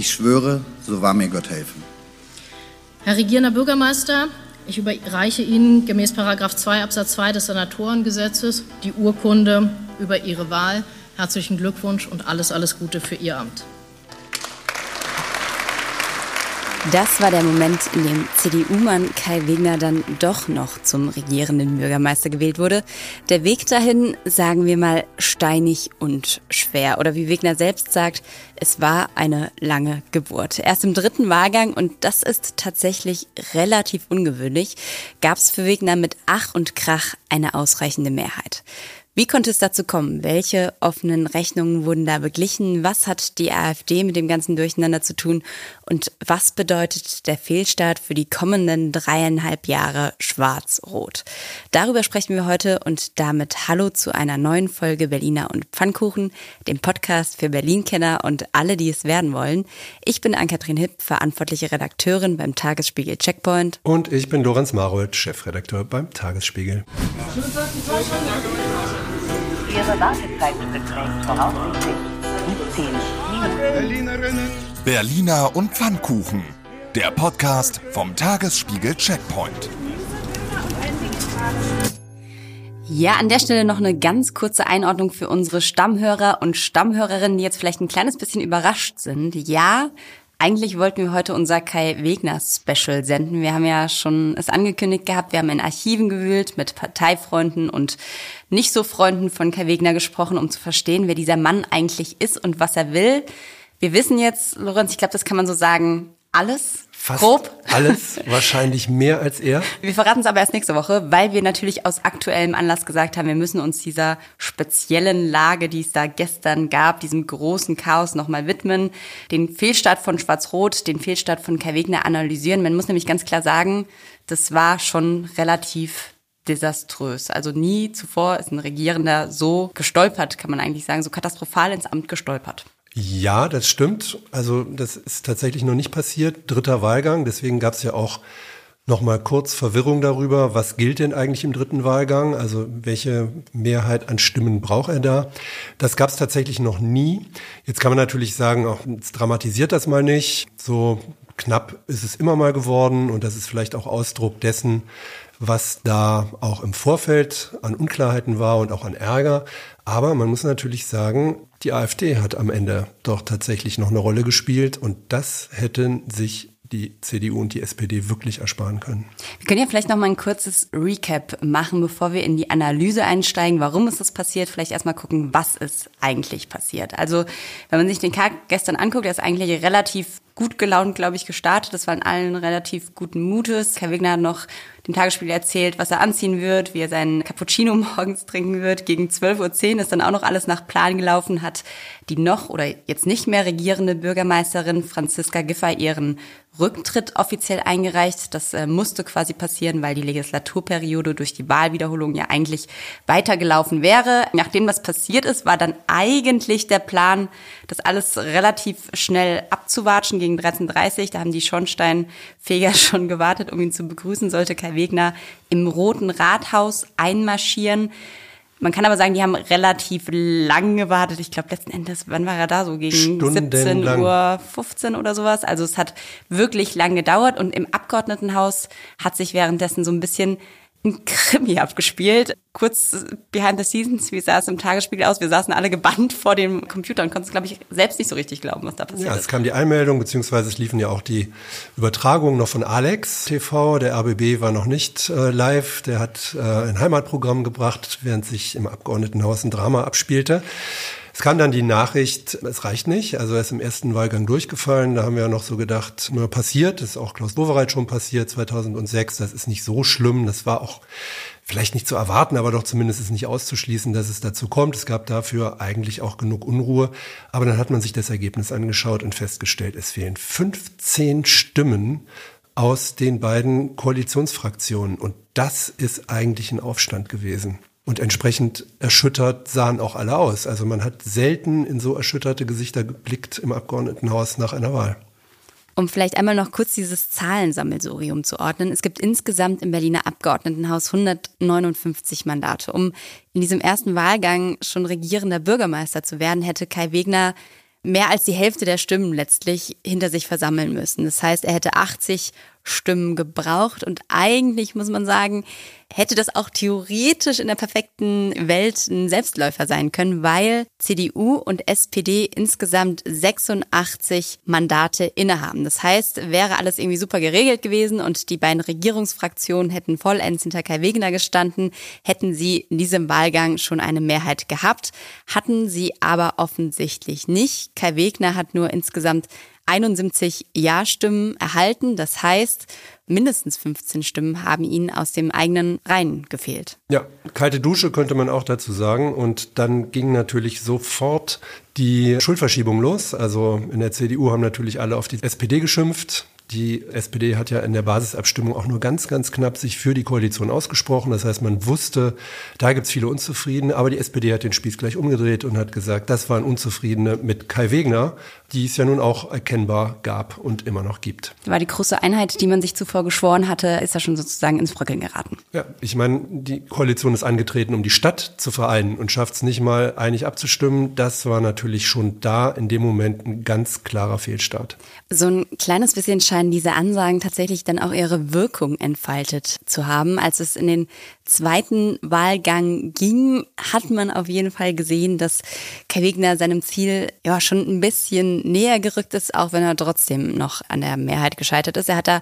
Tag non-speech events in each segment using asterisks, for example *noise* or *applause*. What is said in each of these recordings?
Ich schwöre, so wahr mir Gott helfen. Herr Regierender Bürgermeister, ich überreiche Ihnen gemäß 2 Absatz 2 des Senatorengesetzes die Urkunde über Ihre Wahl. Herzlichen Glückwunsch und alles, alles Gute für Ihr Amt. Das war der Moment, in dem CDU-Mann Kai Wegner dann doch noch zum regierenden Bürgermeister gewählt wurde. Der Weg dahin, sagen wir mal, steinig und schwer. Oder wie Wegner selbst sagt, es war eine lange Geburt. Erst im dritten Wahlgang, und das ist tatsächlich relativ ungewöhnlich, gab es für Wegner mit Ach und Krach eine ausreichende Mehrheit. Wie konnte es dazu kommen? Welche offenen Rechnungen wurden da beglichen? Was hat die AfD mit dem ganzen Durcheinander zu tun? Und was bedeutet der Fehlstart für die kommenden dreieinhalb Jahre Schwarz-Rot? Darüber sprechen wir heute und damit Hallo zu einer neuen Folge Berliner und Pfannkuchen, dem Podcast für Berlin-Kenner und alle, die es werden wollen. Ich bin Ann-Kathrin Hipp, verantwortliche Redakteurin beim Tagesspiegel Checkpoint. Und ich bin Lorenz Marold, Chefredakteur beim Tagesspiegel. Ihre Wartezeit beträgt voraussichtlich 17 Minuten. Berliner und Pfannkuchen. Der Podcast vom Tagesspiegel Checkpoint. Ja, an der Stelle noch eine ganz kurze Einordnung für unsere Stammhörer und Stammhörerinnen, die jetzt vielleicht ein kleines bisschen überrascht sind. Ja, eigentlich wollten wir heute unser Kai Wegner Special senden. Wir haben ja schon es angekündigt gehabt. Wir haben in Archiven gewühlt, mit Parteifreunden und nicht so Freunden von Kai Wegner gesprochen, um zu verstehen, wer dieser Mann eigentlich ist und was er will. Wir wissen jetzt, Lorenz, ich glaube, das kann man so sagen, alles Fast Grob. alles, *laughs* wahrscheinlich mehr als er. Wir verraten es aber erst nächste Woche, weil wir natürlich aus aktuellem Anlass gesagt haben, wir müssen uns dieser speziellen Lage, die es da gestern gab, diesem großen Chaos nochmal widmen, den Fehlstart von Schwarz-Rot, den Fehlstart von Kai Wegner analysieren. Man muss nämlich ganz klar sagen, das war schon relativ desaströs. Also nie zuvor ist ein Regierender so gestolpert, kann man eigentlich sagen, so katastrophal ins Amt gestolpert. Ja, das stimmt. Also das ist tatsächlich noch nicht passiert. Dritter Wahlgang. Deswegen gab es ja auch noch mal kurz Verwirrung darüber, was gilt denn eigentlich im dritten Wahlgang? Also welche Mehrheit an Stimmen braucht er da? Das gab es tatsächlich noch nie. Jetzt kann man natürlich sagen, auch dramatisiert das mal nicht. So knapp ist es immer mal geworden und das ist vielleicht auch Ausdruck dessen, was da auch im Vorfeld an Unklarheiten war und auch an Ärger. Aber man muss natürlich sagen, die AfD hat am Ende doch tatsächlich noch eine Rolle gespielt und das hätten sich die CDU und die SPD wirklich ersparen können. Wir können ja vielleicht noch mal ein kurzes Recap machen, bevor wir in die Analyse einsteigen. Warum ist das passiert? Vielleicht erstmal gucken, was ist eigentlich passiert. Also, wenn man sich den Tag gestern anguckt, der ist eigentlich relativ gut gelaunt, glaube ich, gestartet. Das waren allen relativ guten Mutes. Herr Wegner hat noch dem Tagesspiel erzählt, was er anziehen wird, wie er seinen Cappuccino *laughs* morgens trinken wird. Gegen 12.10 Uhr ist dann auch noch alles nach Plan gelaufen, hat die noch oder jetzt nicht mehr regierende Bürgermeisterin Franziska Giffey ihren Rücktritt offiziell eingereicht. Das äh, musste quasi passieren, weil die Legislaturperiode durch die Wahlwiederholung ja eigentlich weitergelaufen wäre. Nachdem das passiert ist, war dann eigentlich der Plan, das alles relativ schnell abzuwatschen gegen 13.30 Da haben die Schornsteinfeger *laughs* schon gewartet, um ihn zu begrüßen, sollte Kai Wegner im Roten Rathaus einmarschieren. Man kann aber sagen, die haben relativ lang gewartet. Ich glaube, letzten Endes, wann war er da? So gegen 17 Uhr 15 oder sowas. Also es hat wirklich lang gedauert und im Abgeordnetenhaus hat sich währenddessen so ein bisschen ein Krimi abgespielt. Kurz behind the scenes, wie sah es im Tagesspiegel aus? Wir saßen alle gebannt vor dem Computer und konnten es, glaube ich, selbst nicht so richtig glauben, was da passiert ja, ist. Ja, es kam die Einmeldung, beziehungsweise es liefen ja auch die Übertragungen noch von Alex TV. Der RBB war noch nicht äh, live. Der hat äh, ein Heimatprogramm gebracht, während sich im Abgeordnetenhaus ein Drama abspielte. Es kam dann die Nachricht, es reicht nicht. Also er ist im ersten Wahlgang durchgefallen. Da haben wir ja noch so gedacht, nur passiert. Das ist auch Klaus Wowereit schon passiert 2006. Das ist nicht so schlimm. Das war auch vielleicht nicht zu erwarten, aber doch zumindest ist nicht auszuschließen, dass es dazu kommt. Es gab dafür eigentlich auch genug Unruhe. Aber dann hat man sich das Ergebnis angeschaut und festgestellt, es fehlen 15 Stimmen aus den beiden Koalitionsfraktionen. Und das ist eigentlich ein Aufstand gewesen. Und entsprechend erschüttert sahen auch alle aus. Also man hat selten in so erschütterte Gesichter geblickt im Abgeordnetenhaus nach einer Wahl. Um vielleicht einmal noch kurz dieses Zahlensammelsurium zu ordnen. Es gibt insgesamt im Berliner Abgeordnetenhaus 159 Mandate. Um in diesem ersten Wahlgang schon regierender Bürgermeister zu werden, hätte Kai Wegner mehr als die Hälfte der Stimmen letztlich hinter sich versammeln müssen. Das heißt, er hätte 80 Stimmen gebraucht und eigentlich muss man sagen, hätte das auch theoretisch in der perfekten Welt ein Selbstläufer sein können, weil CDU und SPD insgesamt 86 Mandate innehaben. Das heißt, wäre alles irgendwie super geregelt gewesen und die beiden Regierungsfraktionen hätten vollends hinter Kai Wegener gestanden, hätten sie in diesem Wahlgang schon eine Mehrheit gehabt, hatten sie aber offensichtlich nicht. Kai Wegner hat nur insgesamt 71 Ja-Stimmen erhalten. Das heißt, mindestens 15 Stimmen haben ihnen aus dem eigenen Reihen gefehlt. Ja, kalte Dusche könnte man auch dazu sagen. Und dann ging natürlich sofort die Schuldverschiebung los. Also in der CDU haben natürlich alle auf die SPD geschimpft. Die SPD hat ja in der Basisabstimmung auch nur ganz, ganz knapp sich für die Koalition ausgesprochen. Das heißt, man wusste, da gibt es viele Unzufriedene, aber die SPD hat den Spieß gleich umgedreht und hat gesagt, das waren Unzufriedene mit Kai Wegner, die es ja nun auch erkennbar gab und immer noch gibt. War die große Einheit, die man sich zuvor geschworen hatte, ist ja schon sozusagen ins Bröckeln geraten. Ja, ich meine, die Koalition ist angetreten, um die Stadt zu vereinen und schafft es nicht mal einig abzustimmen. Das war natürlich schon da in dem Moment ein ganz klarer Fehlstart. So ein kleines bisschen scheinen diese Ansagen tatsächlich dann auch ihre Wirkung entfaltet zu haben. Als es in den zweiten Wahlgang ging, hat man auf jeden Fall gesehen, dass Kai Wegner seinem Ziel ja schon ein bisschen näher gerückt ist, auch wenn er trotzdem noch an der Mehrheit gescheitert ist. Er hat da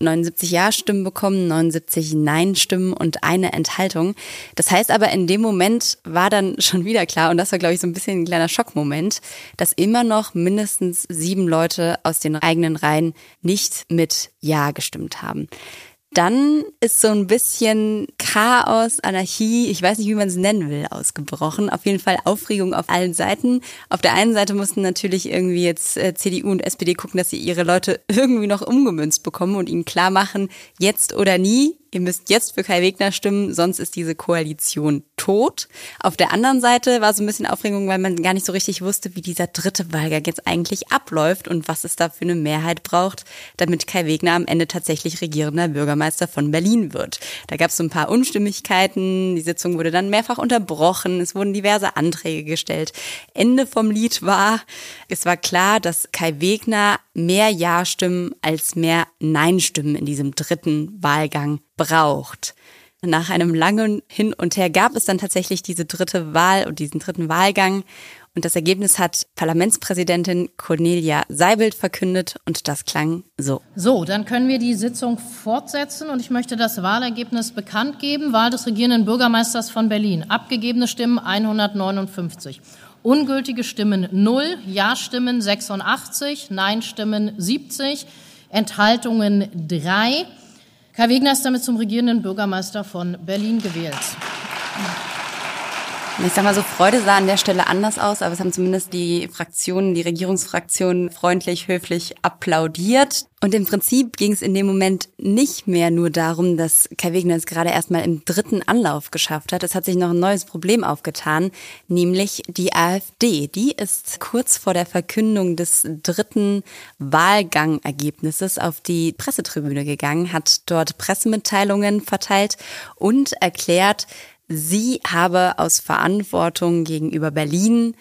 79 Ja-Stimmen bekommen, 79 Nein-Stimmen und eine Enthaltung. Das heißt aber, in dem Moment war dann schon wieder klar, und das war, glaube ich, so ein bisschen ein kleiner Schockmoment, dass immer noch mindestens sieben Leute aus den eigenen Reihen nicht mit Ja gestimmt haben. Dann ist so ein bisschen Chaos, Anarchie, ich weiß nicht, wie man es nennen will, ausgebrochen. Auf jeden Fall Aufregung auf allen Seiten. Auf der einen Seite mussten natürlich irgendwie jetzt äh, CDU und SPD gucken, dass sie ihre Leute *laughs* irgendwie noch umgemünzt bekommen und ihnen klar machen, jetzt oder nie ihr müsst jetzt für Kai Wegner stimmen, sonst ist diese Koalition tot. Auf der anderen Seite war so ein bisschen Aufregung, weil man gar nicht so richtig wusste, wie dieser dritte Wahlgang jetzt eigentlich abläuft und was es da für eine Mehrheit braucht, damit Kai Wegner am Ende tatsächlich regierender Bürgermeister von Berlin wird. Da gab es so ein paar Unstimmigkeiten, die Sitzung wurde dann mehrfach unterbrochen, es wurden diverse Anträge gestellt. Ende vom Lied war, es war klar, dass Kai Wegner mehr Ja-Stimmen als mehr Nein-Stimmen in diesem dritten Wahlgang braucht. Nach einem langen Hin und Her gab es dann tatsächlich diese dritte Wahl und diesen dritten Wahlgang. Und das Ergebnis hat Parlamentspräsidentin Cornelia Seibelt verkündet und das klang so. So, dann können wir die Sitzung fortsetzen und ich möchte das Wahlergebnis bekannt geben. Wahl des regierenden Bürgermeisters von Berlin. Abgegebene Stimmen 159. Ungültige Stimmen 0, Ja-Stimmen 86, Nein-Stimmen 70, Enthaltungen 3. Kai Wegner ist damit zum regierenden Bürgermeister von Berlin gewählt. Ich sag mal so, Freude sah an der Stelle anders aus, aber es haben zumindest die Fraktionen, die Regierungsfraktionen freundlich, höflich applaudiert. Und im Prinzip ging es in dem Moment nicht mehr nur darum, dass Kai Wegner es gerade erstmal im dritten Anlauf geschafft hat. Es hat sich noch ein neues Problem aufgetan, nämlich die AfD. Die ist kurz vor der Verkündung des dritten Wahlgangergebnisses auf die Pressetribüne gegangen, hat dort Pressemitteilungen verteilt und erklärt, Sie habe aus Verantwortung gegenüber Berlin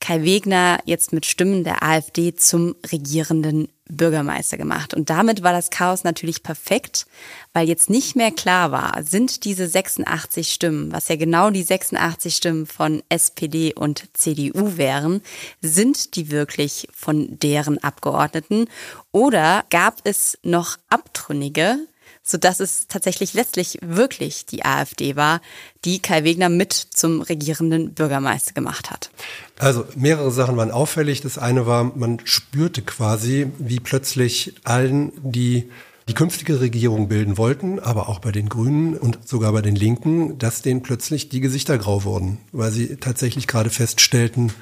Kai Wegner jetzt mit Stimmen der AfD zum regierenden Bürgermeister gemacht. Und damit war das Chaos natürlich perfekt, weil jetzt nicht mehr klar war, sind diese 86 Stimmen, was ja genau die 86 Stimmen von SPD und CDU wären, sind die wirklich von deren Abgeordneten oder gab es noch Abtrünnige, so dass es tatsächlich letztlich wirklich die AfD war, die Kai Wegner mit zum regierenden Bürgermeister gemacht hat. Also mehrere Sachen waren auffällig. Das eine war, man spürte quasi, wie plötzlich allen, die die künftige Regierung bilden wollten, aber auch bei den Grünen und sogar bei den Linken, dass denen plötzlich die Gesichter grau wurden, weil sie tatsächlich gerade feststellten,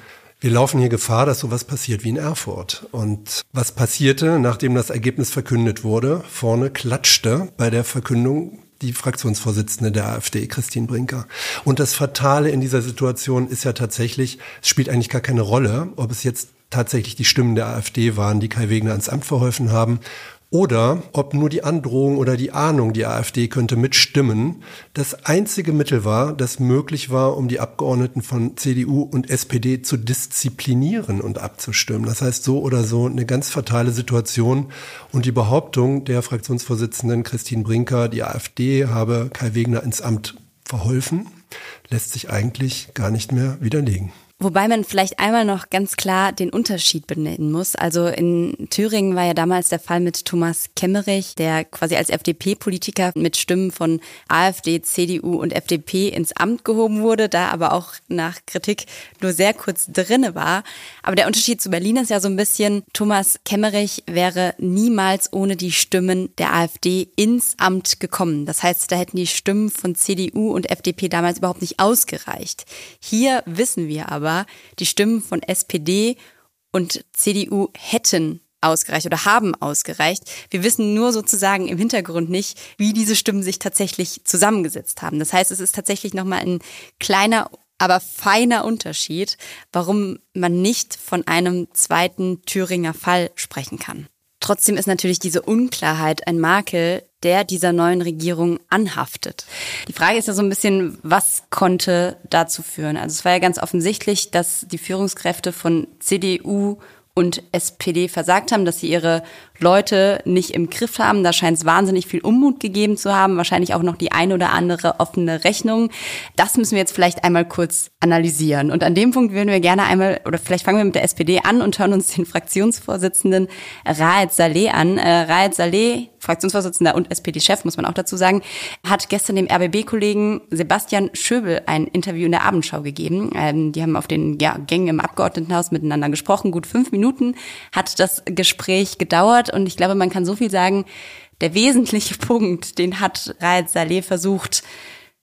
wir laufen hier Gefahr, dass sowas passiert wie in Erfurt. Und was passierte, nachdem das Ergebnis verkündet wurde? Vorne klatschte bei der Verkündung die Fraktionsvorsitzende der AfD, Christine Brinker. Und das Fatale in dieser Situation ist ja tatsächlich, es spielt eigentlich gar keine Rolle, ob es jetzt tatsächlich die Stimmen der AfD waren, die Kai Wegner ans Amt verholfen haben oder ob nur die Androhung oder die Ahnung, die AfD könnte mitstimmen, das einzige Mittel war, das möglich war, um die Abgeordneten von CDU und SPD zu disziplinieren und abzustimmen. Das heißt, so oder so eine ganz fatale Situation und die Behauptung der Fraktionsvorsitzenden Christine Brinker, die AfD habe Kai Wegner ins Amt verholfen, lässt sich eigentlich gar nicht mehr widerlegen. Wobei man vielleicht einmal noch ganz klar den Unterschied benennen muss. Also in Thüringen war ja damals der Fall mit Thomas Kemmerich, der quasi als FDP-Politiker mit Stimmen von AfD, CDU und FDP ins Amt gehoben wurde, da aber auch nach Kritik nur sehr kurz drinne war. Aber der Unterschied zu Berlin ist ja so ein bisschen, Thomas Kemmerich wäre niemals ohne die Stimmen der AfD ins Amt gekommen. Das heißt, da hätten die Stimmen von CDU und FDP damals überhaupt nicht ausgereicht. Hier wissen wir aber, war, die Stimmen von SPD und CDU hätten ausgereicht oder haben ausgereicht. Wir wissen nur sozusagen im Hintergrund nicht, wie diese Stimmen sich tatsächlich zusammengesetzt haben. Das heißt, es ist tatsächlich nochmal ein kleiner, aber feiner Unterschied, warum man nicht von einem zweiten Thüringer Fall sprechen kann. Trotzdem ist natürlich diese Unklarheit ein Makel, der dieser neuen Regierung anhaftet. Die Frage ist ja so ein bisschen, was konnte dazu führen? Also es war ja ganz offensichtlich, dass die Führungskräfte von CDU und SPD versagt haben, dass sie ihre Leute nicht im Griff haben. Da scheint es wahnsinnig viel Unmut gegeben zu haben, wahrscheinlich auch noch die eine oder andere offene Rechnung. Das müssen wir jetzt vielleicht einmal kurz analysieren. Und an dem Punkt würden wir gerne einmal, oder vielleicht fangen wir mit der SPD an und hören uns den Fraktionsvorsitzenden Raed Saleh an. Äh, Raed Saleh, Fraktionsvorsitzender und SPD-Chef, muss man auch dazu sagen, hat gestern dem RBB-Kollegen Sebastian Schöbel ein Interview in der Abendschau gegeben. Ähm, die haben auf den ja, Gängen im Abgeordnetenhaus miteinander gesprochen. Gut fünf Minuten hat das Gespräch gedauert und ich glaube, man kann so viel sagen, der wesentliche *laughs* Punkt, den hat Raed Saleh versucht,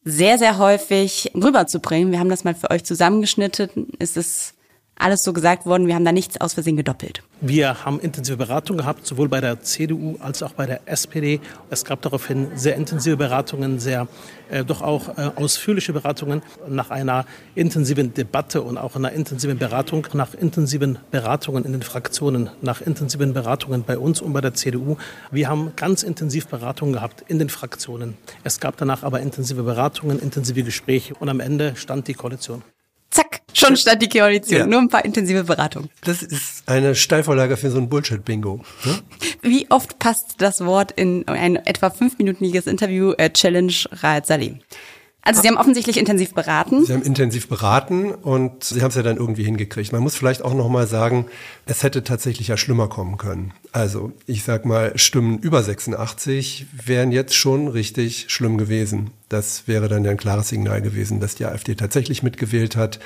sehr, sehr häufig rüberzubringen. Wir haben das mal für euch zusammengeschnitten. ist Es alles so gesagt worden. Wir haben da nichts aus Versehen gedoppelt. Wir haben intensive Beratungen gehabt, sowohl bei der CDU als auch bei der SPD. Es gab daraufhin sehr intensive Beratungen, sehr äh, doch auch äh, ausführliche Beratungen. Nach einer intensiven Debatte und auch einer intensiven Beratung, nach intensiven Beratungen in den Fraktionen, nach intensiven Beratungen bei uns und bei der CDU. Wir haben ganz intensiv Beratungen gehabt in den Fraktionen. Es gab danach aber intensive Beratungen, intensive Gespräche und am Ende stand die Koalition. Zack, schon stand die Koalition. Ja. Nur ein paar intensive Beratungen. Das ist eine Steilvorlage für so ein Bullshit-Bingo. Ne? Wie oft passt das Wort in ein etwa fünfminütiges Interview äh, Challenge Raed Salim? Also Sie haben offensichtlich intensiv beraten. Sie haben intensiv beraten und Sie haben es ja dann irgendwie hingekriegt. Man muss vielleicht auch noch mal sagen, es hätte tatsächlich ja schlimmer kommen können. Also ich sag mal, Stimmen über 86 wären jetzt schon richtig schlimm gewesen. Das wäre dann ja ein klares Signal gewesen, dass die AfD tatsächlich mitgewählt hat.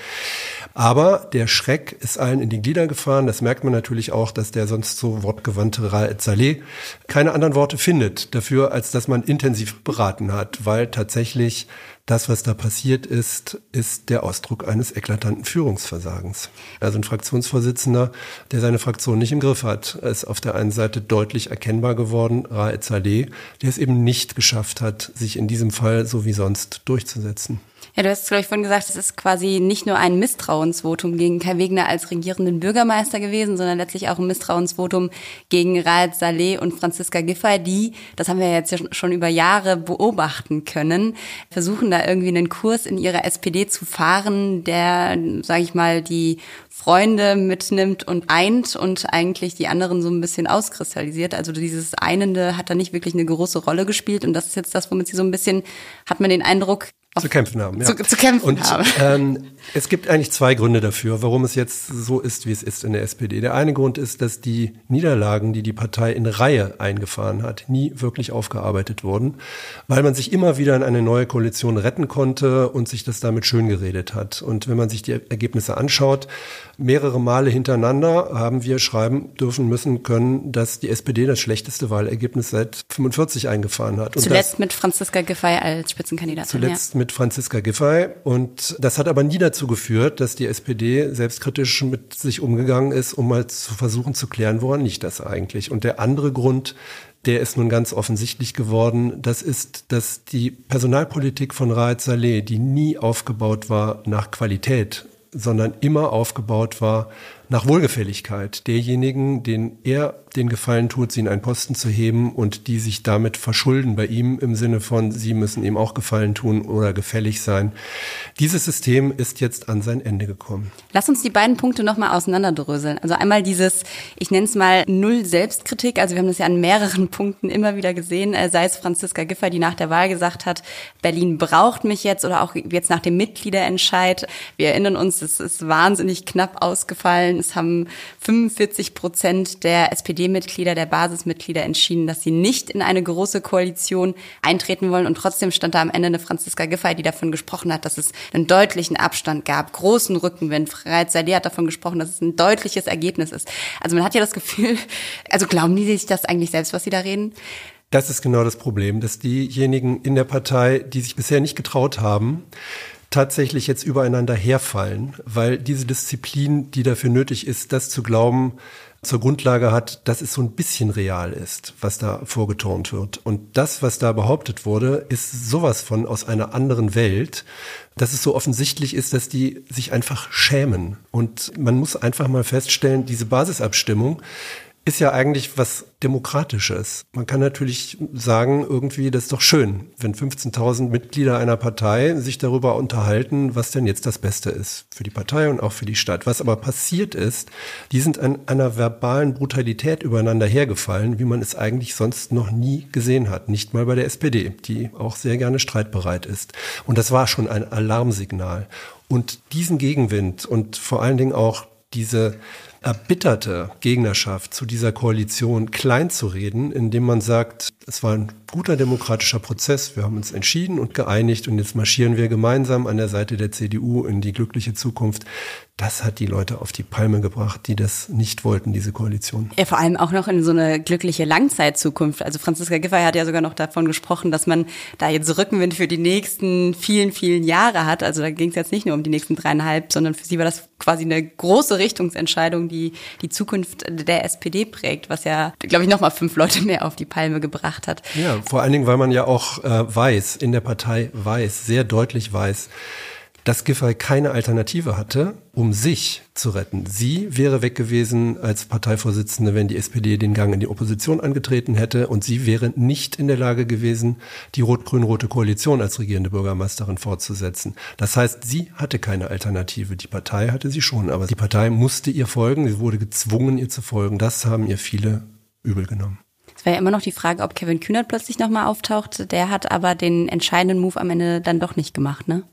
Aber der Schreck ist allen in die Glieder gefahren. Das merkt man natürlich auch, dass der sonst so wortgewandte Raed Saleh keine anderen Worte findet dafür, als dass man intensiv beraten hat, weil tatsächlich das, was da passiert ist, ist der Ausdruck eines eklatanten Führungsversagens. Also ein Fraktionsvorsitzender, der seine Fraktion nicht im Griff hat, ist auf der einen Seite deutlich erkennbar geworden, Raed Saleh, der es eben nicht geschafft hat, sich in diesem Fall so wie sonst durchzusetzen. Ja, du hast, glaube ich, vorhin gesagt, es ist quasi nicht nur ein Misstrauensvotum gegen Kai Wegner als regierenden Bürgermeister gewesen, sondern letztlich auch ein Misstrauensvotum gegen Raed Saleh und Franziska Giffey, die, das haben wir jetzt schon über Jahre beobachten können, versuchen da irgendwie einen Kurs in ihrer SPD zu fahren, der, sage ich mal, die Freunde mitnimmt und eint und eigentlich die anderen so ein bisschen auskristallisiert. Also dieses Einende hat da nicht wirklich eine große Rolle gespielt und das ist jetzt das, womit sie so ein bisschen, hat man den Eindruck, zu kämpfen haben. Ja. Zu, zu kämpfen und, haben. *laughs* Ähm, es gibt eigentlich zwei Gründe dafür, warum es jetzt so ist, wie es ist in der SPD. Der eine Grund ist, dass die Niederlagen, die die Partei in Reihe eingefahren hat, nie wirklich aufgearbeitet wurden, weil man sich immer wieder in eine neue Koalition retten konnte und sich das damit schön geredet hat. Und wenn man sich die Ergebnisse anschaut, mehrere Male hintereinander haben wir schreiben dürfen müssen können, dass die SPD das schlechteste Wahlergebnis seit 45 eingefahren hat. Und zuletzt mit Franziska Giffey als Spitzenkandidatin. Zuletzt ja. mit Franziska Giffey. Und das hat aber nie dazu geführt, dass die SPD selbstkritisch mit sich umgegangen ist, um mal zu versuchen zu klären, woran liegt das eigentlich. Und der andere Grund, der ist nun ganz offensichtlich geworden. Das ist, dass die Personalpolitik von Raed Saleh, die nie aufgebaut war nach Qualität, sondern immer aufgebaut war nach Wohlgefälligkeit derjenigen, denen er den Gefallen tut, sie in einen Posten zu heben und die sich damit verschulden bei ihm im Sinne von, sie müssen ihm auch Gefallen tun oder gefällig sein. Dieses System ist jetzt an sein Ende gekommen. Lass uns die beiden Punkte nochmal auseinanderdröseln. Also einmal dieses, ich nenne es mal Null Selbstkritik. Also wir haben das ja an mehreren *laughs* Punkten immer wieder gesehen, äh, sei es Franziska Giffey, die nach der Wahl gesagt hat, Berlin braucht mich jetzt oder auch jetzt nach dem Mitgliederentscheid. Wir erinnern uns, es ist wahnsinnig knapp ausgefallen. Es haben 45 Prozent der SPD SPD-Mitglieder, der Basismitglieder entschieden, dass sie nicht in eine große Koalition eintreten wollen. Und trotzdem stand da am Ende eine Franziska Giffey, die davon gesprochen hat, dass es einen deutlichen Abstand gab, großen Rückenwind. Freiheit Saleh hat davon gesprochen, dass es ein deutliches Ergebnis ist. Also man hat ja das Gefühl, *laughs* also glauben die sich das eigentlich selbst, was sie da reden? Das ist genau das Problem, dass diejenigen in der Partei, die sich bisher nicht getraut haben, tatsächlich jetzt übereinander herfallen, weil diese Disziplin, die dafür nötig ist, das zu glauben, zur Grundlage hat, dass es so ein bisschen real ist, was da vorgeturnt wird. Und das, was da behauptet wurde, ist sowas von aus einer anderen Welt, dass es so offensichtlich ist, dass die sich einfach schämen. Und man muss einfach mal feststellen, diese Basisabstimmung, ist ja eigentlich was Demokratisches. Man kann natürlich sagen, irgendwie, das ist doch schön, wenn 15.000 Mitglieder einer Partei sich darüber unterhalten, was denn jetzt das Beste ist für die Partei und auch für die Stadt. Was aber passiert ist, die sind an einer verbalen Brutalität übereinander hergefallen, wie man es eigentlich sonst noch nie gesehen hat. Nicht mal bei der SPD, die auch sehr gerne streitbereit ist. Und das war schon ein Alarmsignal. Und diesen Gegenwind und vor allen Dingen auch diese erbitterte Gegnerschaft zu dieser Koalition klein zu reden, indem man sagt, es war ein guter demokratischer Prozess, wir haben uns entschieden und geeinigt und jetzt marschieren wir gemeinsam an der Seite der CDU in die glückliche Zukunft. Das hat die Leute auf die Palme gebracht, die das nicht wollten, diese Koalition. Ja, vor allem auch noch in so eine glückliche Langzeitzukunft. Also Franziska Giffey hat ja sogar noch davon gesprochen, dass man da jetzt Rückenwind für die nächsten vielen, vielen Jahre hat. Also da ging es jetzt nicht nur um die nächsten dreieinhalb, sondern für sie war das quasi eine große Richtungsentscheidung, die die Zukunft der SPD prägt, was ja, glaube ich, nochmal fünf Leute mehr auf die Palme gebracht hat. Ja, vor allen Dingen, weil man ja auch äh, weiß, in der Partei weiß, sehr deutlich weiß, dass Giffey keine Alternative hatte, um sich zu retten. Sie wäre weg gewesen als Parteivorsitzende, wenn die SPD den Gang in die Opposition angetreten hätte und sie wäre nicht in der Lage gewesen, die rot-grün-rote Koalition als regierende Bürgermeisterin fortzusetzen. Das heißt, sie hatte keine Alternative. Die Partei hatte sie schon, aber die Partei musste ihr folgen, sie wurde gezwungen, ihr zu folgen. Das haben ihr viele übel genommen. Es wäre ja immer noch die Frage, ob Kevin Kühnert plötzlich nochmal auftaucht. Der hat aber den entscheidenden Move am Ende dann doch nicht gemacht, ne?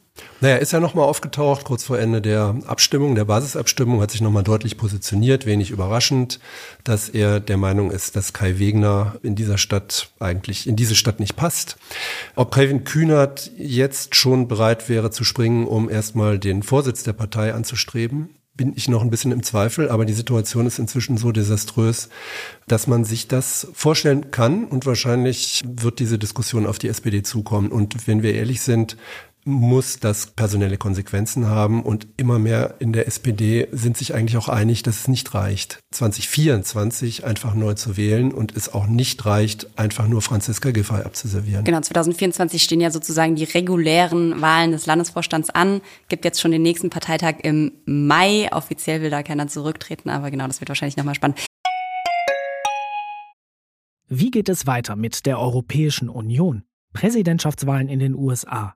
Naja, ist ja nochmal aufgetaucht, kurz vor Ende der Abstimmung, der Basisabstimmung, hat sich nochmal deutlich positioniert, wenig überraschend, dass er der Meinung ist, dass Kai Wegner in dieser Stadt eigentlich, in diese Stadt nicht passt. Ob Kevin Kühnert jetzt schon bereit wäre zu springen, um erstmal den Vorsitz der Partei anzustreben, bin ich noch ein bisschen im Zweifel, aber die Situation ist inzwischen so desaströs, dass man sich das vorstellen kann und wahrscheinlich wird diese Diskussion auf die SPD zukommen. Und wenn wir ehrlich sind, muss das personelle Konsequenzen haben und immer mehr in der SPD sind sich eigentlich auch einig, dass es nicht reicht, 2024 einfach neu zu wählen und es auch nicht reicht, einfach nur Franziska Giffey abzuservieren. Genau, 2024 stehen ja sozusagen die regulären Wahlen des Landesvorstands an, gibt jetzt schon den nächsten Parteitag im Mai, offiziell will da keiner zurücktreten, aber genau, das wird wahrscheinlich nochmal spannend. Wie geht es weiter mit der Europäischen Union? Präsidentschaftswahlen in den USA,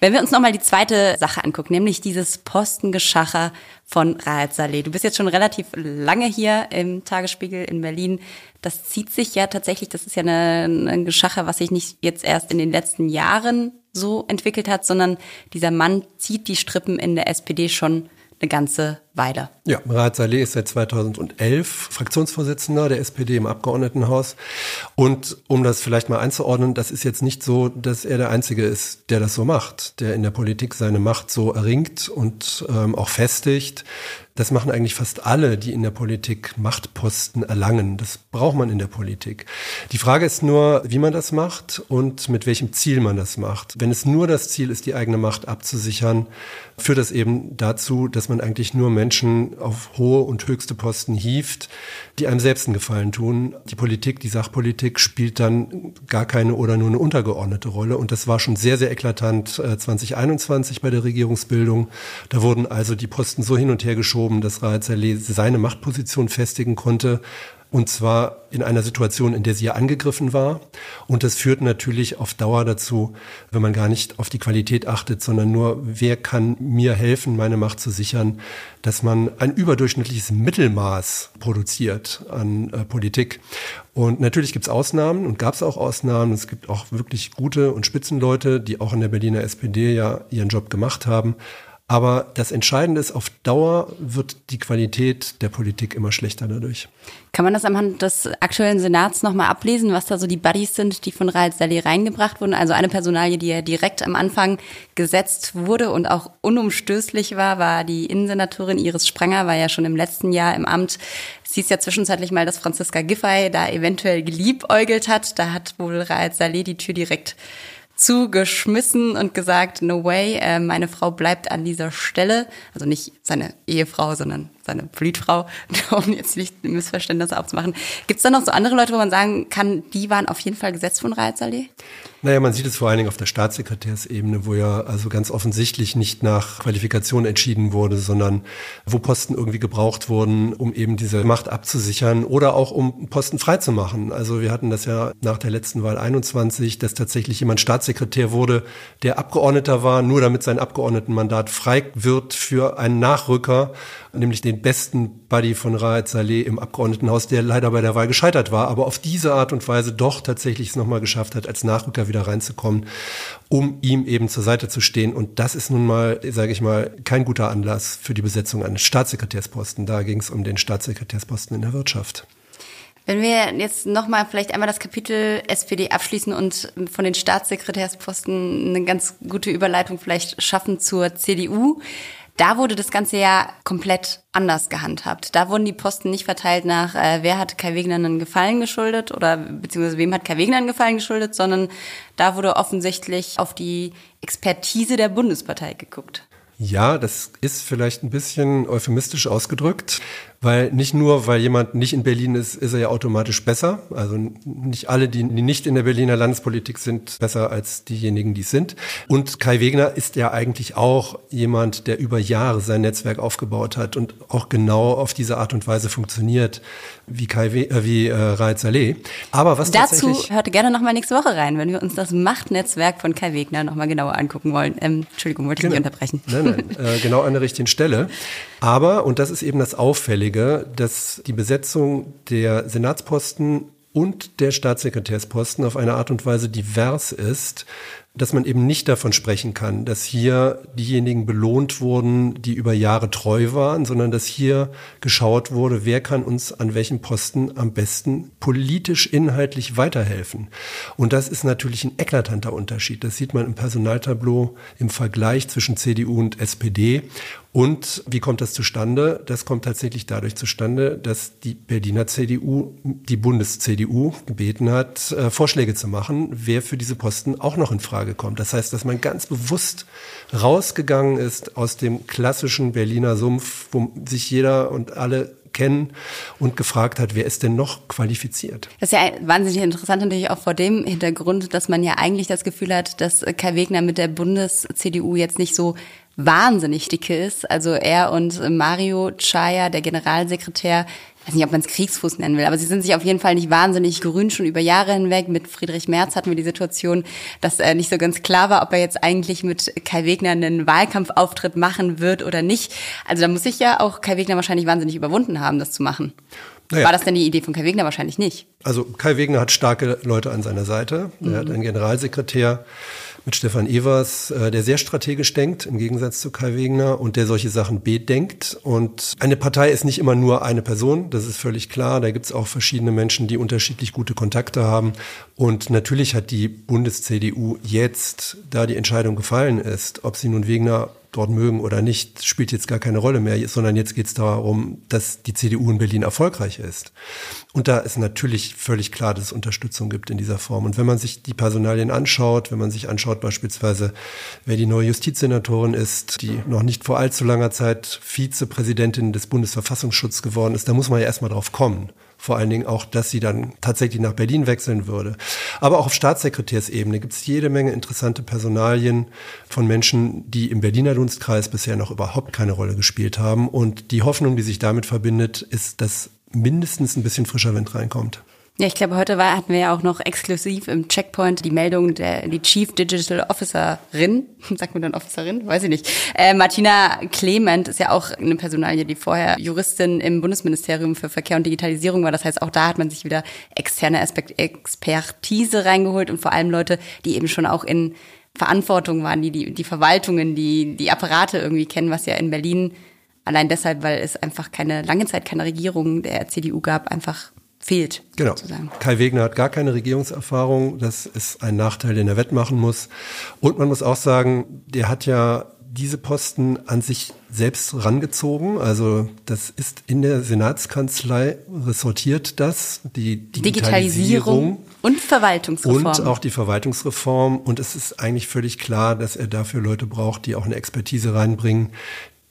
Wenn wir uns nochmal die zweite Sache angucken, nämlich dieses Postengeschacher von Raed Saleh. Du bist jetzt schon relativ lange hier im Tagesspiegel in Berlin. Das zieht sich ja tatsächlich, das ist ja ein Geschacher, was sich nicht jetzt erst in den letzten Jahren so entwickelt hat, sondern dieser Mann zieht die Strippen in der SPD schon eine ganze Weile. Ja, Raad Saleh ist seit 2011 Fraktionsvorsitzender der SPD im Abgeordnetenhaus. Und um das vielleicht mal einzuordnen, das ist jetzt nicht so, dass er der Einzige ist, der das so macht, der in der Politik seine Macht so erringt und ähm, auch festigt. Das machen eigentlich fast alle, die in der Politik Machtposten erlangen. Das braucht man in der Politik. Die Frage ist nur, wie man das macht und mit welchem Ziel man das macht. Wenn es nur das Ziel ist, die eigene Macht abzusichern, führt das eben dazu, dass man eigentlich nur Menschen auf hohe und höchste Posten hieft, die einem selbst einen Gefallen tun. Die Politik, die Sachpolitik spielt dann gar keine oder nur eine untergeordnete Rolle. Und das war schon sehr, sehr eklatant 2021 äh, bei der Regierungsbildung. Da wurden also die Posten so hin und her geschoben, dass Raed Saleh seine Machtposition festigen konnte, und zwar in einer Situation, in der sie ja angegriffen war. Und das führt natürlich auf Dauer dazu, wenn man gar nicht auf die Qualität achtet, sondern nur, wer kann mir helfen, meine Macht zu sichern, dass man ein überdurchschnittliches Mittelmaß produziert an äh, Politik. Und natürlich gibt es Ausnahmen und gab es auch Ausnahmen. Es gibt auch wirklich gute und Spitzenleute, die auch in der Berliner SPD ja ihren Job gemacht haben. Aber das Entscheidende ist, auf Dauer wird die Qualität der Politik immer schlechter dadurch. Kann man das anhand des aktuellen Senats nochmal ablesen, was da so die Buddies sind, die von Raed Saleh reingebracht wurden? Also eine Personalie, die ja direkt am Anfang gesetzt wurde und auch unumstößlich war, war die Innensenatorin Iris Spranger, war ja schon im letzten Jahr im Amt. Es hieß ja zwischenzeitlich mal, dass Franziska Giffey da eventuell geliebäugelt hat. Da hat wohl Raed Saleh die Tür direkt zugeschmissen und gesagt, no way, äh, meine Frau bleibt an dieser Stelle. Also nicht seine Ehefrau, sondern seine Politfrau, *laughs* um jetzt nicht Missverständnisse aufzumachen. Gibt es da noch so andere Leute, wo man sagen kann, die waren auf jeden Fall gesetzt von Raed? Naja, man sieht es vor allen Dingen auf der Staatssekretärsebene, wo ja also ganz offensichtlich nicht nach Qualifikation entschieden wurde, sondern wo Posten irgendwie gebraucht wurden, um eben diese Macht abzusichern oder auch um Posten freizumachen. Also wir hatten das ja nach der letzten Wahl 21, dass tatsächlich jemand Staatssekretär wurde, der Abgeordneter war, nur damit sein Abgeordnetenmandat frei wird für einen Nachrücker, nämlich den besten Buddy von Raed Saleh im Abgeordnetenhaus, der leider bei der Wahl gescheitert war, aber auf diese Art und Weise doch tatsächlich es nochmal geschafft hat, als Nachrücker wieder reinzukommen, um ihm eben zur Seite zu stehen. Und das ist nun mal, sage ich mal, kein guter Anlass für die Besetzung eines Staatssekretärsposten. Da ging es um den Staatssekretärsposten in der Wirtschaft. Wenn wir jetzt nochmal vielleicht einmal das Kapitel SPD abschließen und von den Staatssekretärsposten eine ganz gute Überleitung vielleicht schaffen zur CDU. Da wurde das Ganze ja komplett anders gehandhabt. Da wurden die Posten nicht verteilt nach, äh, wer hat Kai Wegner einen Gefallen geschuldet oder beziehungsweise wem hat Kai Wegner einen Gefallen geschuldet, sondern da wurde offensichtlich auf die Expertise der Bundespartei geguckt. Ja, das ist vielleicht ein bisschen euphemistisch ausgedrückt. Weil nicht nur, weil jemand nicht in Berlin ist, ist er ja automatisch besser. Also nicht alle, die, die nicht in der Berliner Landespolitik sind, besser als diejenigen, die es sind. Und Kai Wegner ist ja eigentlich auch jemand, der über Jahre sein Netzwerk aufgebaut hat und auch genau auf diese Art und Weise funktioniert, wie Kai We äh, wie äh, Raed Saleh. Aber was Dazu hört gerne noch mal nächste Woche rein, wenn wir uns das Machtnetzwerk von Kai Wegner noch mal genauer angucken wollen. Ähm, Entschuldigung, wollte ich genau. nicht unterbrechen. Nein, nein, äh, genau an der richtigen Stelle. Aber, und das ist eben das Auffällige, dass die Besetzung der Senatsposten und der Staatssekretärsposten auf eine Art und Weise divers ist, dass man eben nicht davon sprechen kann, dass hier diejenigen belohnt wurden, die über Jahre treu waren, sondern dass hier geschaut wurde, wer kann uns an welchem Posten am besten politisch inhaltlich weiterhelfen. Und das ist natürlich ein eklatanter Unterschied. Das sieht man im Personaltableau im Vergleich zwischen CDU und SPD. Und wie kommt das zustande? Das kommt tatsächlich dadurch zustande, dass die Berliner CDU die Bundes-CDU gebeten hat, äh, Vorschläge zu machen, wer für diese Posten auch noch in Frage kommt. Das heißt, dass man ganz bewusst rausgegangen ist aus dem klassischen Berliner Sumpf, wo sich jeder und alle kennen und gefragt hat, wer ist denn noch qualifiziert. Das ist ja wahnsinnig interessant natürlich auch vor dem Hintergrund, dass man ja eigentlich das Gefühl hat, dass Kai Wegner mit der Bundes-CDU jetzt nicht so wahnsinnig dicke ist. Also er und Mario Chaya, der Generalsekretär, ich weiß nicht, ob man es Kriegsfuß nennen will, aber sie sind sich auf jeden Fall nicht wahnsinnig grün schon über Jahre hinweg. Mit Friedrich Merz hatten wir die Situation, dass äh, nicht so ganz klar war, ob er jetzt eigentlich mit Kai Wegner einen Wahlkampfauftritt machen wird oder nicht. Also da muss sich ja auch Kai Wegner wahrscheinlich wahnsinnig überwunden haben, das zu machen. Naja. War das denn die Idee von Kai Wegner? Wahrscheinlich nicht. Also Kai Wegner hat starke Leute an seiner Seite. Er mhm. hat einen Generalsekretär, mit Stefan Evers, äh, der sehr strategisch denkt, im Gegensatz zu Kai Wegner, und der solche Sachen bedenkt. Und eine Partei ist nicht immer nur eine Person, das ist völlig klar. Da gibt es auch verschiedene Menschen, die unterschiedlich gute Kontakte haben. Und natürlich hat die Bundes-CDU jetzt, da die Entscheidung gefallen ist, ob sie nun Wegner dort mögen oder nicht, spielt jetzt gar keine Rolle mehr, sondern jetzt geht es darum, dass die CDU in Berlin erfolgreich ist. Und da ist natürlich völlig klar, dass es Unterstützung gibt in dieser Form. Und wenn man sich die Personalien anschaut, wenn man sich anschaut beispielsweise, wer die neue Justizsenatorin ist, die noch nicht vor allzu langer Zeit Vizepräsidentin des Bundesverfassungsschutzes geworden ist, da muss man ja erstmal drauf kommen vor allen Dingen auch, dass sie dann tatsächlich nach Berlin wechseln würde. Aber auch auf Staatssekretärsebene gibt es jede Menge interessante Personalien von Menschen, die im Berliner Dunstkreis bisher noch überhaupt keine Rolle gespielt haben. Und die Hoffnung, die sich damit verbindet, ist, dass mindestens ein bisschen frischer Wind reinkommt. Ja, ich glaube, heute war, hatten wir ja auch noch exklusiv im Checkpoint die Meldung der die Chief Digital Officerin, *laughs* sagt man dann Officerin, weiß ich nicht. Äh, Martina Clement ist ja auch eine Personalie, die vorher Juristin im Bundesministerium für Verkehr und Digitalisierung war. Das heißt, auch da hat man sich wieder externe Aspekt Expertise reingeholt und vor allem Leute, die eben schon auch in Verantwortung waren, die die, die Verwaltungen, die die Apparate irgendwie kennen, was ja in Berlin allein deshalb, weil es einfach keine lange Zeit keine Regierung der CDU gab, einfach fehlt. Genau. Sozusagen. Kai Wegner hat gar keine Regierungserfahrung. Das ist ein Nachteil, den er wettmachen muss. Und man muss auch sagen, der hat ja diese Posten an sich selbst rangezogen. Also das ist in der Senatskanzlei ressortiert das, die Digitalisierung, Digitalisierung und Verwaltungsreform. Und auch die Verwaltungsreform. Und es ist eigentlich völlig klar, dass er dafür Leute braucht, die auch eine Expertise reinbringen,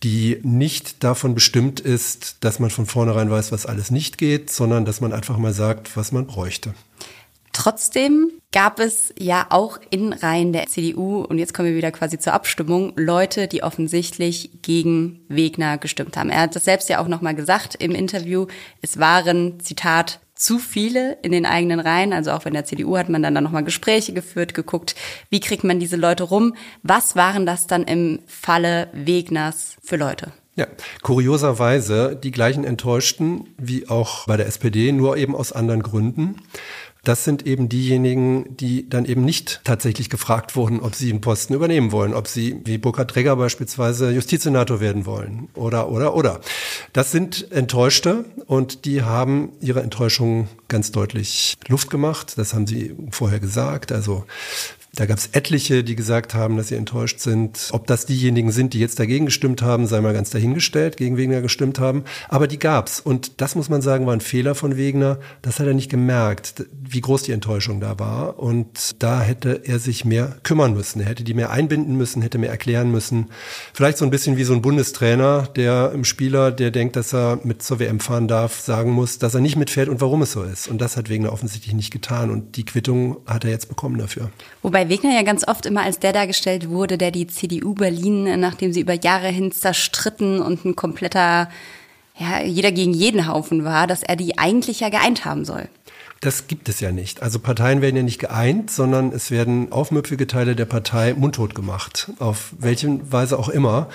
die nicht davon bestimmt ist, dass man von vornherein weiß, was alles nicht geht, sondern dass man einfach mal sagt, was man bräuchte. Trotzdem gab es ja auch in Reihen der CDU, und jetzt kommen wir wieder quasi zur Abstimmung, Leute, die offensichtlich gegen Wegner gestimmt haben. Er hat das selbst ja auch nochmal gesagt im Interview. Es waren, Zitat, zu viele in den eigenen Reihen. Also auch in der CDU hat man dann, dann nochmal Gespräche geführt, geguckt, wie kriegt man diese Leute rum. Was waren das dann im Falle Wegners für Leute? Ja, kurioserweise die gleichen Enttäuschten wie auch bei der SPD, nur eben aus anderen Gründen das sind eben diejenigen, die dann eben nicht tatsächlich gefragt wurden, ob sie einen Posten übernehmen wollen, ob sie wie Burkhard Träger beispielsweise Justizsenator werden wollen oder, oder, oder. Das sind Enttäuschte und die haben ihre Enttäuschung ganz deutlich Luft gemacht. Das haben sie vorher gesagt. Also da gab es etliche, die gesagt haben, dass sie enttäuscht sind. Ob das diejenigen sind, die jetzt dagegen gestimmt haben, sei mal ganz dahingestellt, gegen Wegner gestimmt haben. Aber die gab's. Und das muss man sagen, war ein Fehler von Wegner. Das hat er nicht gemerkt, wie groß die Enttäuschung da war. Und da hätte er sich mehr kümmern müssen. Er hätte die mehr einbinden müssen, hätte mehr erklären müssen. Vielleicht so ein bisschen wie so ein Bundestrainer, der im Spieler, der denkt, dass er mit zur WM fahren darf, sagen muss, dass er nicht mitfährt und warum es so ist. Und das hat Wegner offensichtlich nicht getan. Und die Quittung hat er jetzt bekommen dafür. Wobei Wegner ja ganz oft immer als der dargestellt wurde, der die CDU Berlin, nachdem sie über Jahre hin zerstritten und ein kompletter, ja, jeder gegen jeden Haufen war, dass er die eigentlich ja geeint haben soll. Das gibt es ja nicht. Also Parteien werden ja nicht geeint, sondern es werden aufmüpfige Teile der Partei mundtot gemacht, auf welche Weise auch immer.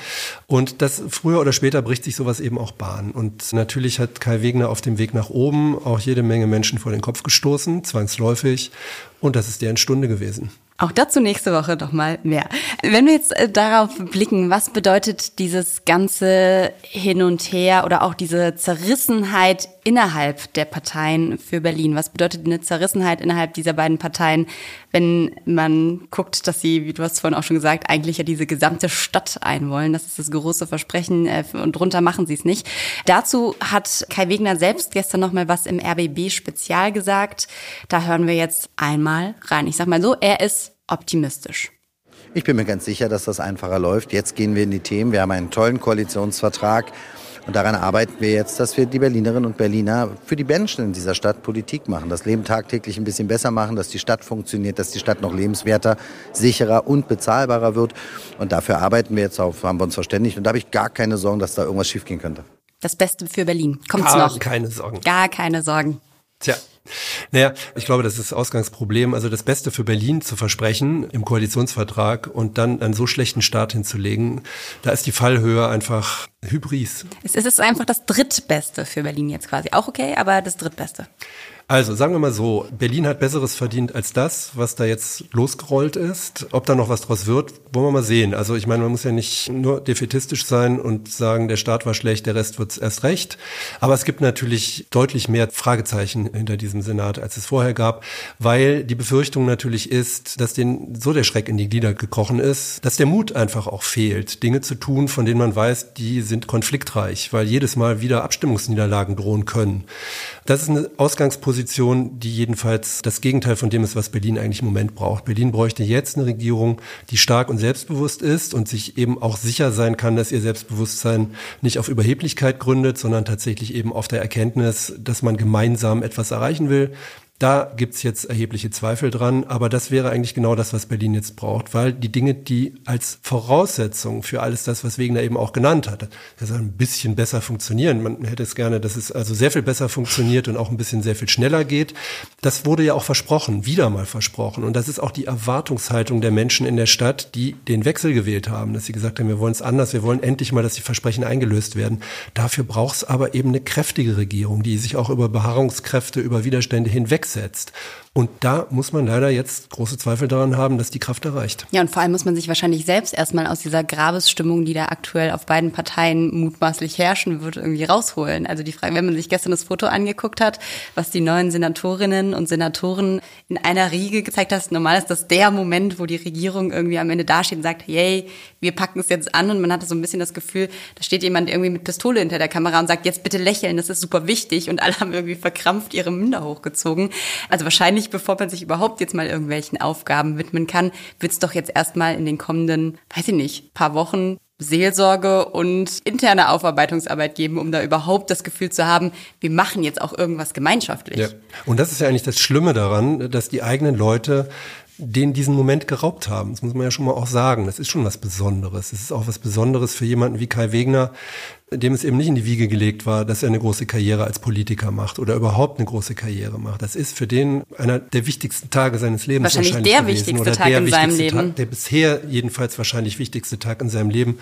Und das früher oder später bricht sich sowas eben auch Bahn. Und natürlich hat Kai Wegner auf dem Weg nach oben auch jede Menge Menschen vor den Kopf gestoßen, zwangsläufig. Und das ist deren Stunde gewesen. Auch dazu nächste Woche noch mal mehr. Wenn wir jetzt äh, darauf blicken, was bedeutet dieses ganze Hin und Her oder auch diese Zerrissenheit innerhalb der Parteien für Berlin? Was bedeutet eine Zerrissenheit innerhalb dieser beiden Parteien, wenn man guckt, dass sie, wie du hast vorhin auch schon gesagt, eigentlich ja diese gesamte Stadt einwollen? Das ist das große Versprechen äh, und drunter machen sie es nicht. Dazu hat Kai Wegner selbst gestern noch mal was im RBB Spezial gesagt. Da hören wir jetzt einmal rein. Ich sag mal so, er ist optimistisch. Ich bin mir ganz sicher, dass das einfacher läuft. Jetzt gehen wir in die Themen. Wir haben einen tollen Koalitionsvertrag. Und daran arbeiten wir jetzt, dass wir die Berlinerinnen und Berliner für die Menschen in dieser Stadt Politik machen, das Leben tagtäglich ein bisschen besser machen, dass die Stadt funktioniert, dass die Stadt noch lebenswerter, sicherer und bezahlbarer wird. Und dafür arbeiten wir jetzt auf, haben wir uns verständigt. Und da habe ich gar keine Sorgen, dass da irgendwas schiefgehen könnte. Das Beste für Berlin. Kommt's Gar noch? keine Sorgen. Gar keine Sorgen. Tja. Naja, ich glaube, das ist das Ausgangsproblem. Also das Beste für Berlin zu versprechen im Koalitionsvertrag und dann einen so schlechten Start hinzulegen, da ist die Fallhöhe einfach Hybris. Es ist einfach das Drittbeste für Berlin jetzt quasi. Auch okay, aber das Drittbeste. Also sagen wir mal so, Berlin hat Besseres verdient als das, was da jetzt losgerollt ist. Ob da noch was draus wird, wollen wir mal sehen. Also ich meine, man muss ja nicht nur defetistisch sein und sagen, der Staat war schlecht, der Rest wird's erst recht. Aber es gibt natürlich deutlich mehr Fragezeichen hinter diesem Senat, als es vorher gab, weil die Befürchtung natürlich ist, dass denen so der Schreck in die Glieder gekrochen ist, dass der Mut einfach auch fehlt, Dinge zu tun, von denen man weiß, die sind konfliktreich, weil jedes Mal wieder Abstimmungsniederlagen drohen können. Das ist eine Ausgangsposition, die jedenfalls das Gegenteil von dem ist, was Berlin eigentlich im Moment braucht. Berlin bräuchte jetzt eine Regierung, die stark und selbstbewusst ist und sich eben auch sicher sein kann, dass ihr Selbstbewusstsein nicht auf Überheblichkeit gründet, sondern tatsächlich eben auf der Erkenntnis, dass man gemeinsam etwas erreichen will, da gibt's jetzt erhebliche Zweifel dran, aber das wäre eigentlich genau das, was Berlin jetzt braucht, weil die Dinge, die als Voraussetzung für alles das, was Wegner eben auch genannt hat, das ein bisschen besser funktionieren. Man hätte es gerne, dass es also sehr viel besser funktioniert und auch ein bisschen sehr viel schneller geht. Das wurde ja auch versprochen, wieder mal versprochen. Und das ist auch die Erwartungshaltung der Menschen in der Stadt, die den Wechsel gewählt haben, dass sie gesagt haben, wir wollen es anders, wir wollen endlich mal, dass die Versprechen eingelöst werden. Dafür braucht es aber eben eine kräftige Regierung, die sich auch über Beharrungskräfte, über Widerstände hinweg setzt. Und da muss man leider jetzt große Zweifel daran haben, dass die Kraft erreicht. Ja, und vor allem muss man sich wahrscheinlich selbst erstmal aus dieser Grabesstimmung, die da aktuell auf beiden Parteien mutmaßlich herrschen wird, irgendwie rausholen. Also die Frage, wenn man sich gestern das Foto angeguckt hat, was die neuen Senatorinnen und Senatoren in einer Riege gezeigt hat, normal ist das der Moment, wo die Regierung irgendwie am Ende dasteht und sagt, yay, wir packen es jetzt an und man hatte so ein bisschen das Gefühl, da steht jemand irgendwie mit Pistole hinter der Kamera und sagt, jetzt bitte lächeln, das ist super wichtig und alle haben irgendwie verkrampft ihre Münder hochgezogen. Also wahrscheinlich wahrscheinlich, bevor man sich überhaupt jetzt mal irgendwelchen Aufgaben widmen kann, wird es doch jetzt erstmal in den kommenden, weiß ich nicht, paar Wochen Seelsorge und interne Aufarbeitungsarbeit geben, um da überhaupt das Gefühl zu haben, wir machen jetzt auch irgendwas gemeinschaftlich. Ja. Und das ist ja eigentlich das Schlimme daran, dass die eigenen Leute den diesen Moment geraubt haben. Das muss man ja schon mal auch sagen. Das ist schon was Besonderes. Es ist auch was Besonderes für jemanden wie Kai Wegner, dem es eben nicht in die Wiege gelegt war, dass er eine große Karriere als Politiker macht oder überhaupt eine große Karriere macht. Das ist für den einer der wichtigsten Tage seines Lebens wahrscheinlich, wahrscheinlich der gewesen. wichtigste oder Tag der in seinem Leben. Tag, der bisher jedenfalls wahrscheinlich wichtigste Tag in seinem Leben.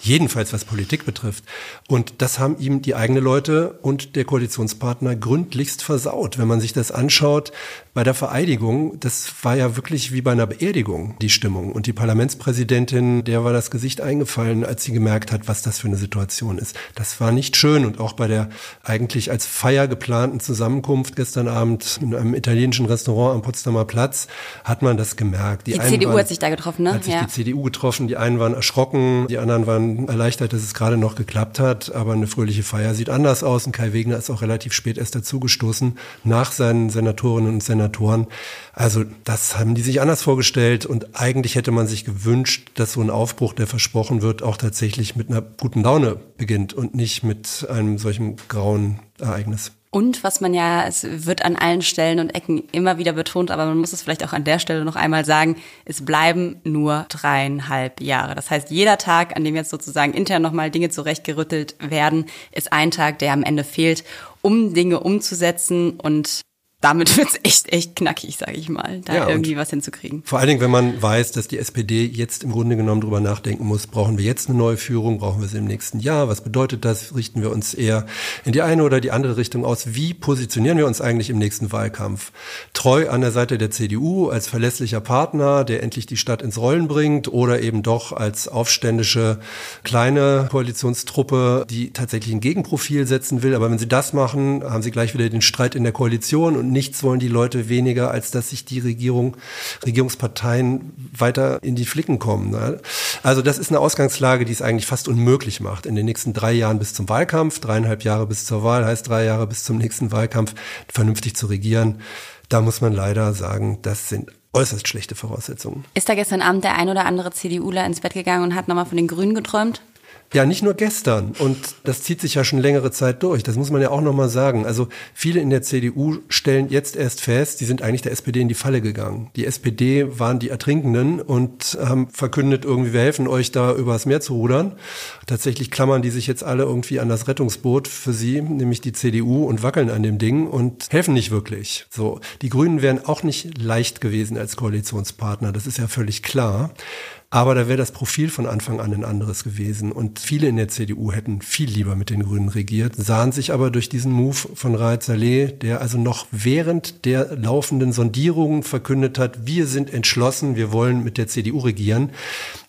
Jedenfalls was Politik betrifft. Und das haben ihm die eigenen Leute und der Koalitionspartner gründlichst versaut. Wenn man sich das anschaut, bei der Vereidigung, das war ja wirklich wie bei einer Beerdigung, die Stimmung. Und die Parlamentspräsidentin, der war das Gesicht eingefallen, als sie gemerkt hat, was das für eine Situation ist. Das war nicht schön. Und auch bei der eigentlich als Feier geplanten Zusammenkunft gestern Abend in einem italienischen Restaurant am Potsdamer Platz hat man das gemerkt. Die, die CDU waren, hat sich da getroffen, ne? Hat sich ja. die CDU getroffen. Die einen waren erschrocken, die anderen waren erleichtert, dass es gerade noch geklappt hat, aber eine fröhliche Feier sieht anders aus und Kai Wegner ist auch relativ spät erst dazugestoßen, nach seinen Senatorinnen und Senatoren. Also das haben die sich anders vorgestellt und eigentlich hätte man sich gewünscht, dass so ein Aufbruch, der versprochen wird, auch tatsächlich mit einer guten Laune beginnt und nicht mit einem solchen grauen Ereignis. Und was man ja, es wird an allen Stellen und Ecken immer wieder betont, aber man muss es vielleicht auch an der Stelle noch einmal sagen, es bleiben nur dreieinhalb Jahre. Das heißt, jeder Tag, an dem jetzt sozusagen intern nochmal Dinge zurechtgerüttelt werden, ist ein Tag, der am Ende fehlt, um Dinge umzusetzen und damit *laughs* wird's echt, echt knackig, sage ich mal, da ja, irgendwie was hinzukriegen. Vor allen Dingen, wenn man weiß, dass die SPD jetzt im Grunde genommen drüber nachdenken muss, brauchen wir jetzt eine neue Führung, brauchen wir sie im nächsten Jahr, was bedeutet das, richten wir uns eher in die eine oder die andere Richtung aus, wie positionieren wir uns eigentlich im nächsten Wahlkampf? Treu an der Seite der CDU als verlässlicher Partner, der endlich die Stadt ins Rollen bringt oder eben doch als aufständische kleine Koalitionstruppe, die tatsächlich ein Gegenprofil setzen will, aber wenn sie das machen, haben sie gleich wieder den Streit in der Koalition und nichts wollen die Leute weniger, als dass sich die Regierung, Regierungsparteien weiter in die Flicken kommen. Ne? Also das ist eine Ausgangslage, die es eigentlich fast unmöglich macht. In den nächsten drei Jahren bis zum Wahlkampf, dreieinhalb Jahre bis zur Wahl, heißt drei Jahre bis zum nächsten Wahlkampf, vernünftig zu regieren. Da muss man leider sagen, das sind äußerst schlechte Voraussetzungen. Ist da gestern Abend der ein oder andere CDUler ins Bett gegangen und hat nochmal von den Grünen geträumt? Ja, nicht nur gestern. Und das zieht sich ja schon längere Zeit durch. Das muss man ja auch nochmal sagen. Also viele in der CDU stellen jetzt erst fest, die sind eigentlich der SPD in die Falle gegangen. Die SPD waren die Ertrinkenden und haben verkündet, irgendwie, wir helfen euch da übers Meer zu rudern. Tatsächlich klammern die sich jetzt alle irgendwie an das Rettungsboot für sie, nämlich die CDU, und wackeln an dem Ding und helfen nicht wirklich. So. Die Grünen wären auch nicht leicht gewesen als Koalitionspartner. Das ist ja völlig klar. Aber da wäre das Profil von Anfang an ein anderes gewesen. Und viele in der CDU hätten viel lieber mit den Grünen regiert, sahen sich aber durch diesen Move von Raed Saleh, der also noch während der laufenden Sondierungen verkündet hat, wir sind entschlossen, wir wollen mit der CDU regieren,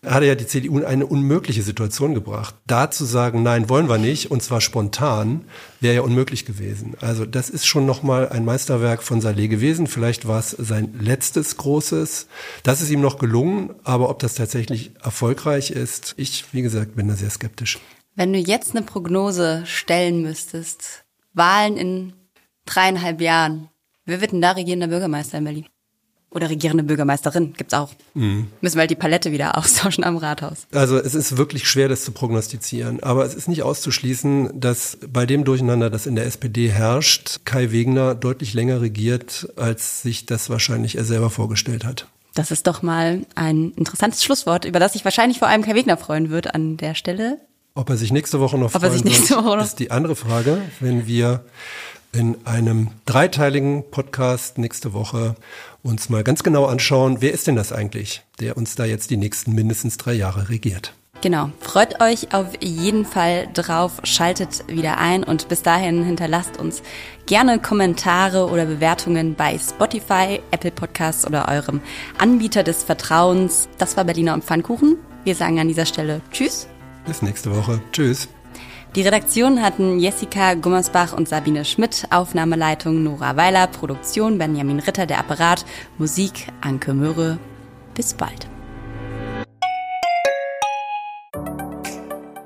hat er ja die CDU in eine unmögliche Situation gebracht. Da zu sagen, nein, wollen wir nicht, und zwar spontan, wäre ja unmöglich gewesen. Also das ist schon nochmal ein Meisterwerk von Saleh gewesen. Vielleicht war es sein letztes großes. Das ist ihm noch gelungen, aber ob das tatsächlich erfolgreich ist, ich, wie gesagt, bin da sehr skeptisch. Wenn du jetzt eine Prognose stellen müsstest, Wahlen in dreieinhalb Jahren, wer wird denn da regierender Bürgermeister in Berlin? Oder regierende Bürgermeisterin gibt's auch. Mhm. Müssen wir halt die Palette wieder *laughs* austauschen am Rathaus. Also es ist wirklich schwer, das zu prognostizieren. Aber es ist nicht auszuschließen, dass bei dem Durcheinander, das in der SPD herrscht, Kai Wegner deutlich länger regiert, als sich das wahrscheinlich er selber vorgestellt hat. Das ist doch mal ein interessantes Schlusswort, über das sich wahrscheinlich vor allem Kai Wegner freuen wird an der Stelle. Ob er sich nächste Woche noch Ob freuen wird, Woche ist die andere Frage. Wenn wir in einem dreiteiligen Podcast nächste Woche uns mal ganz genau anschauen, wer ist denn das eigentlich, der uns da jetzt die nächsten mindestens drei Jahre regiert. Genau. Freut euch auf jeden Fall drauf, schaltet wieder ein und bis dahin hinterlasst uns gerne Kommentare oder Bewertungen bei Spotify, Apple Podcasts oder eurem Anbieter des Vertrauens. Das war Berliner und Pfannkuchen. Wir sagen an dieser Stelle Tschüss. Bis nächste Woche. Tschüss. Die Redaktion hatten Jessica Gummersbach und Sabine Schmidt, Aufnahmeleitung Nora Weiler, Produktion Benjamin Ritter, der Apparat, Musik Anke Möhre. Bis bald.